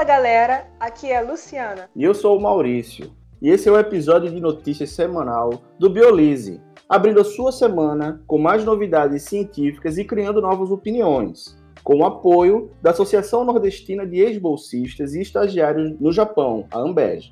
Fala galera, aqui é a Luciana. E eu sou o Maurício. E esse é o episódio de notícias semanal do Biolise, abrindo a sua semana com mais novidades científicas e criando novas opiniões, com o apoio da Associação Nordestina de Ex-Bolsistas e Estagiários no Japão, a Ambej.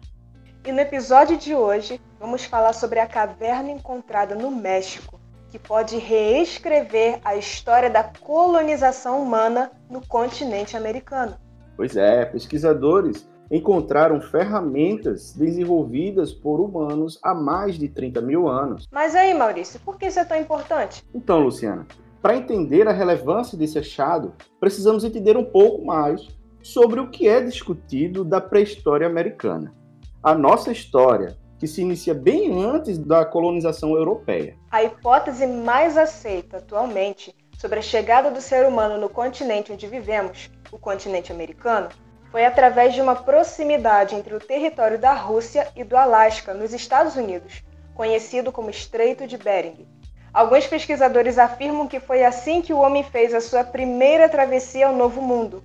E no episódio de hoje, vamos falar sobre a caverna encontrada no México, que pode reescrever a história da colonização humana no continente americano. Pois é, pesquisadores encontraram ferramentas desenvolvidas por humanos há mais de 30 mil anos. Mas aí, Maurício, por que isso é tão importante? Então, Luciana, para entender a relevância desse achado, precisamos entender um pouco mais sobre o que é discutido da pré-história americana. A nossa história, que se inicia bem antes da colonização europeia. A hipótese mais aceita atualmente sobre a chegada do ser humano no continente onde vivemos o continente americano, foi através de uma proximidade entre o território da Rússia e do Alasca, nos Estados Unidos, conhecido como Estreito de Bering. Alguns pesquisadores afirmam que foi assim que o homem fez a sua primeira travessia ao Novo Mundo,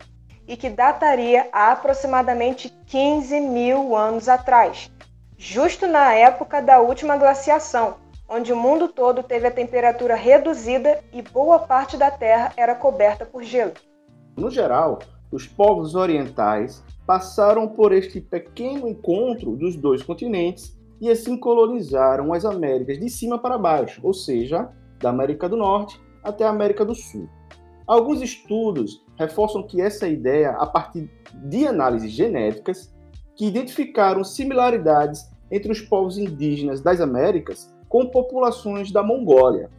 e que dataria a aproximadamente 15 mil anos atrás, justo na época da última glaciação, onde o mundo todo teve a temperatura reduzida e boa parte da Terra era coberta por gelo. No geral, os povos orientais passaram por este pequeno encontro dos dois continentes e assim colonizaram as Américas de cima para baixo, ou seja, da América do Norte até a América do Sul. Alguns estudos reforçam que essa ideia, a partir de análises genéticas, que identificaram similaridades entre os povos indígenas das Américas com populações da Mongólia.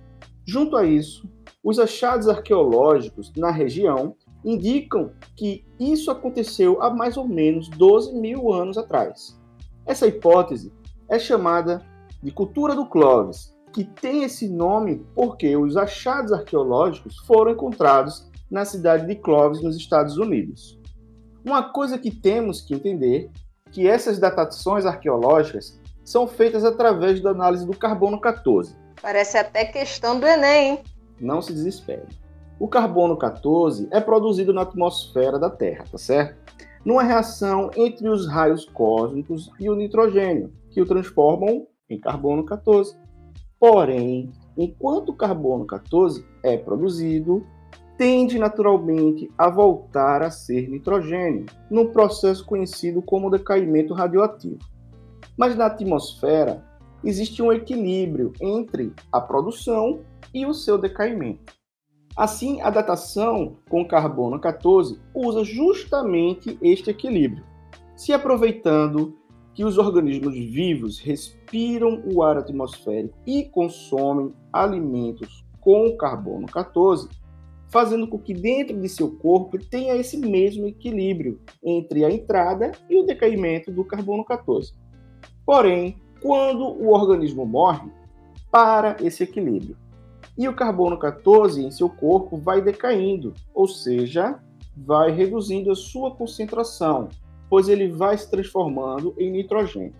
Junto a isso, os achados arqueológicos na região indicam que isso aconteceu há mais ou menos 12 mil anos atrás. Essa hipótese é chamada de cultura do Clovis, que tem esse nome porque os achados arqueológicos foram encontrados na cidade de Clovis, nos Estados Unidos. Uma coisa que temos que entender é que essas datações arqueológicas são feitas através da análise do carbono 14. Parece até questão do Enem, hein? Não se desespere. O carbono 14 é produzido na atmosfera da Terra, tá certo? Numa reação entre os raios cósmicos e o nitrogênio, que o transformam em carbono 14. Porém, enquanto o carbono 14 é produzido, tende naturalmente a voltar a ser nitrogênio, num processo conhecido como decaimento radioativo. Mas na atmosfera existe um equilíbrio entre a produção e o seu decaimento. Assim, a datação com carbono 14 usa justamente este equilíbrio, se aproveitando que os organismos vivos respiram o ar atmosférico e consomem alimentos com carbono 14, fazendo com que dentro de seu corpo tenha esse mesmo equilíbrio entre a entrada e o decaimento do carbono 14. Porém, quando o organismo morre, para esse equilíbrio e o carbono 14 em seu corpo vai decaindo, ou seja, vai reduzindo a sua concentração, pois ele vai se transformando em nitrogênio.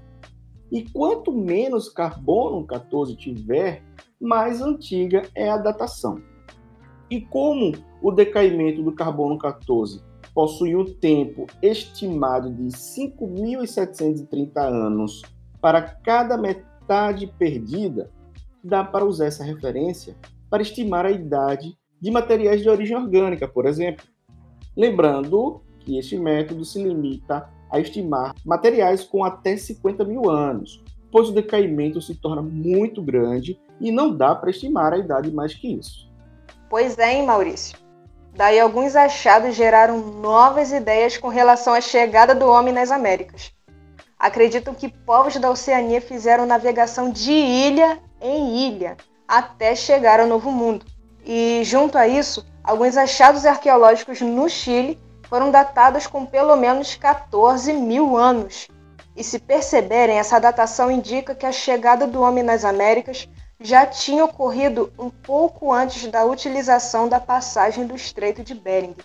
E quanto menos carbono 14 tiver, mais antiga é a datação. E como o decaimento do carbono 14 possui um tempo estimado de 5.730 anos para cada metade perdida, dá para usar essa referência para estimar a idade de materiais de origem orgânica, por exemplo. Lembrando que este método se limita a estimar materiais com até 50 mil anos, pois o decaimento se torna muito grande e não dá para estimar a idade mais que isso. Pois é, hein, Maurício? Daí alguns achados geraram novas ideias com relação à chegada do homem nas Américas. Acreditam que povos da Oceania fizeram navegação de ilha em ilha até chegar ao Novo Mundo. E, junto a isso, alguns achados arqueológicos no Chile foram datados com pelo menos 14 mil anos. E se perceberem, essa datação indica que a chegada do homem nas Américas já tinha ocorrido um pouco antes da utilização da passagem do Estreito de Bering.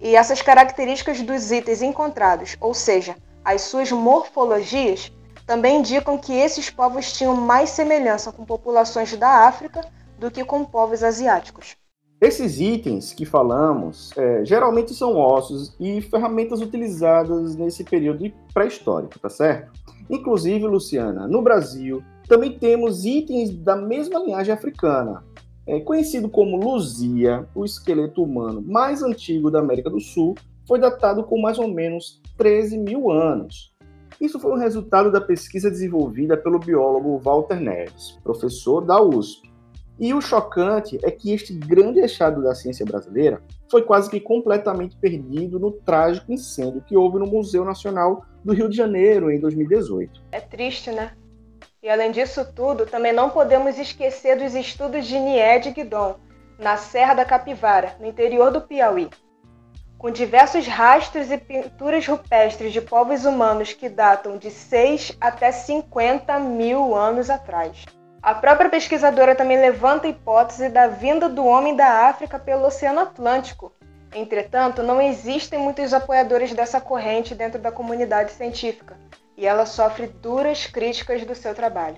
E essas características dos itens encontrados, ou seja, as suas morfologias, também indicam que esses povos tinham mais semelhança com populações da África do que com povos asiáticos. Esses itens que falamos é, geralmente são ossos e ferramentas utilizadas nesse período pré-histórico, tá certo? Inclusive, Luciana, no Brasil também temos itens da mesma linhagem africana. É, conhecido como Luzia, o esqueleto humano mais antigo da América do Sul, foi datado com mais ou menos 13 mil anos. Isso foi um resultado da pesquisa desenvolvida pelo biólogo Walter Neves, professor da USP. E o chocante é que este grande achado da ciência brasileira foi quase que completamente perdido no trágico incêndio que houve no Museu Nacional do Rio de Janeiro em 2018. É triste, né? E além disso tudo, também não podemos esquecer dos estudos de Nied Guidon, na Serra da Capivara, no interior do Piauí com diversos rastros e pinturas rupestres de povos humanos que datam de 6 até 50 mil anos atrás. A própria pesquisadora também levanta a hipótese da vinda do homem da África pelo Oceano Atlântico. Entretanto, não existem muitos apoiadores dessa corrente dentro da comunidade científica, e ela sofre duras críticas do seu trabalho.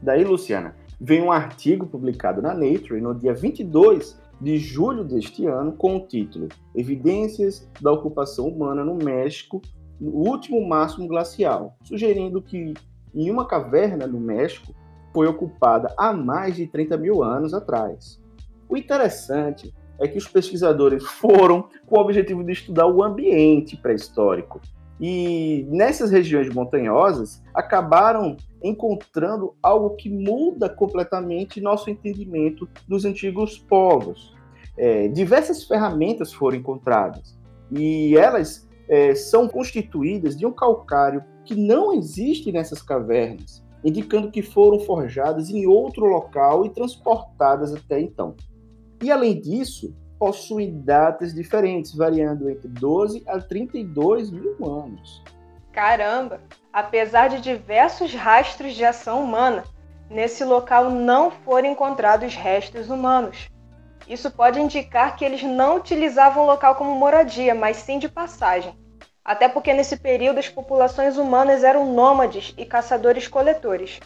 Daí, Luciana, vem um artigo publicado na Nature no dia 22 de julho deste ano com o título Evidências da Ocupação Humana no México no último máximo glacial, sugerindo que em uma caverna no México foi ocupada há mais de 30 mil anos atrás. O interessante é que os pesquisadores foram com o objetivo de estudar o ambiente pré-histórico. E nessas regiões montanhosas acabaram encontrando algo que muda completamente nosso entendimento dos antigos povos. É, diversas ferramentas foram encontradas e elas é, são constituídas de um calcário que não existe nessas cavernas, indicando que foram forjadas em outro local e transportadas até então. E além disso, possuem datas diferentes, variando entre 12 a 32 mil anos. Caramba! Apesar de diversos rastros de ação humana, nesse local não foram encontrados restos humanos. Isso pode indicar que eles não utilizavam o local como moradia, mas sim de passagem. Até porque nesse período as populações humanas eram nômades e caçadores-coletores,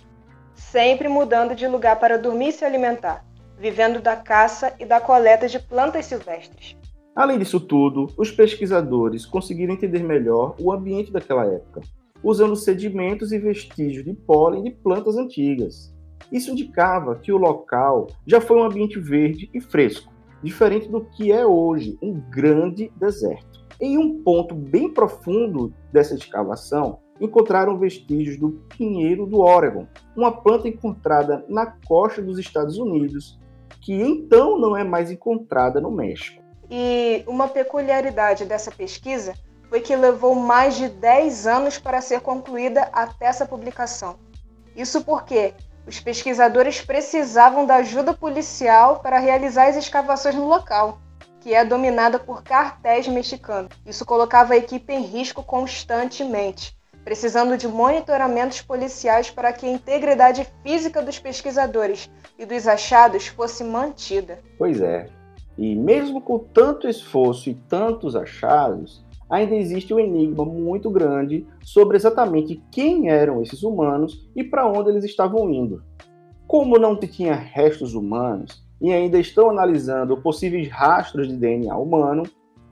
sempre mudando de lugar para dormir e se alimentar, vivendo da caça e da coleta de plantas silvestres. Além disso tudo, os pesquisadores conseguiram entender melhor o ambiente daquela época usando sedimentos e vestígios de pólen de plantas antigas. Isso indicava que o local já foi um ambiente verde e fresco, diferente do que é hoje um grande deserto. Em um ponto bem profundo dessa escavação, encontraram vestígios do pinheiro do Oregon, uma planta encontrada na costa dos Estados Unidos, que então não é mais encontrada no México. E uma peculiaridade dessa pesquisa foi que levou mais de 10 anos para ser concluída até essa publicação. Isso porque os pesquisadores precisavam da ajuda policial para realizar as escavações no local, que é dominada por cartéis mexicanos. Isso colocava a equipe em risco constantemente, precisando de monitoramentos policiais para que a integridade física dos pesquisadores e dos achados fosse mantida. Pois é. E mesmo com tanto esforço e tantos achados, ainda existe um enigma muito grande sobre exatamente quem eram esses humanos e para onde eles estavam indo. Como não tinha restos humanos e ainda estão analisando possíveis rastros de DNA humano,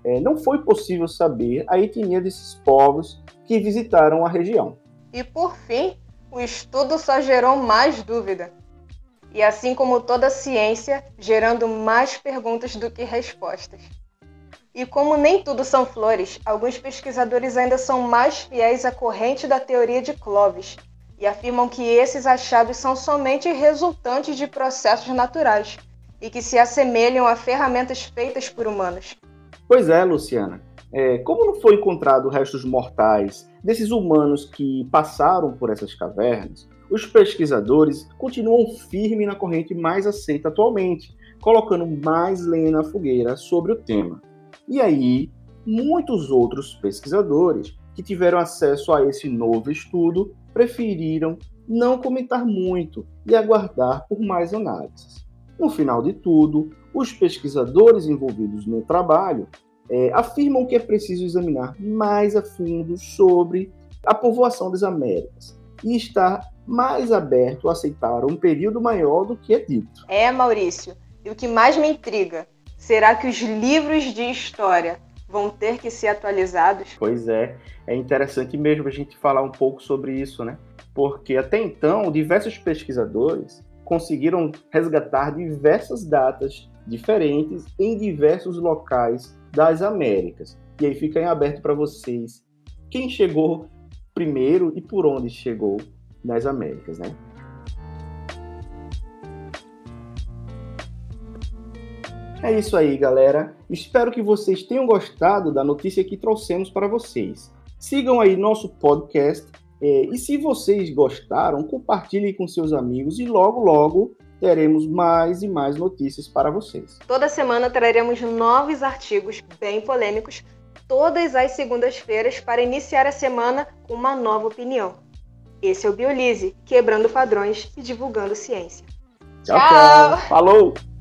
é, não foi possível saber a etnia desses povos que visitaram a região. E por fim, o estudo só gerou mais dúvida. E assim como toda ciência, gerando mais perguntas do que respostas. E como nem tudo são flores, alguns pesquisadores ainda são mais fiéis à corrente da teoria de Clovis e afirmam que esses achados são somente resultantes de processos naturais e que se assemelham a ferramentas feitas por humanos. Pois é, Luciana. É, como não foi encontrado restos mortais desses humanos que passaram por essas cavernas, os pesquisadores continuam firmes na corrente mais aceita atualmente, colocando mais lenha na fogueira sobre o tema. E aí, muitos outros pesquisadores que tiveram acesso a esse novo estudo preferiram não comentar muito e aguardar por mais análises. No final de tudo, os pesquisadores envolvidos no trabalho é, afirmam que é preciso examinar mais a fundo sobre a povoação das Américas e estar mais aberto a aceitar um período maior do que é dito. É, Maurício, e o que mais me intriga Será que os livros de história vão ter que ser atualizados? Pois é, é interessante mesmo a gente falar um pouco sobre isso, né? Porque até então, diversos pesquisadores conseguiram resgatar diversas datas diferentes em diversos locais das Américas. E aí fica em aberto para vocês quem chegou primeiro e por onde chegou nas Américas, né? É isso aí, galera. Espero que vocês tenham gostado da notícia que trouxemos para vocês. Sigam aí nosso podcast é, e se vocês gostaram, compartilhem com seus amigos e logo, logo teremos mais e mais notícias para vocês. Toda semana traremos novos artigos bem polêmicos, todas as segundas-feiras, para iniciar a semana com uma nova opinião. Esse é o Biolise, quebrando padrões e divulgando ciência. Tchau, tchau. tchau. Falou!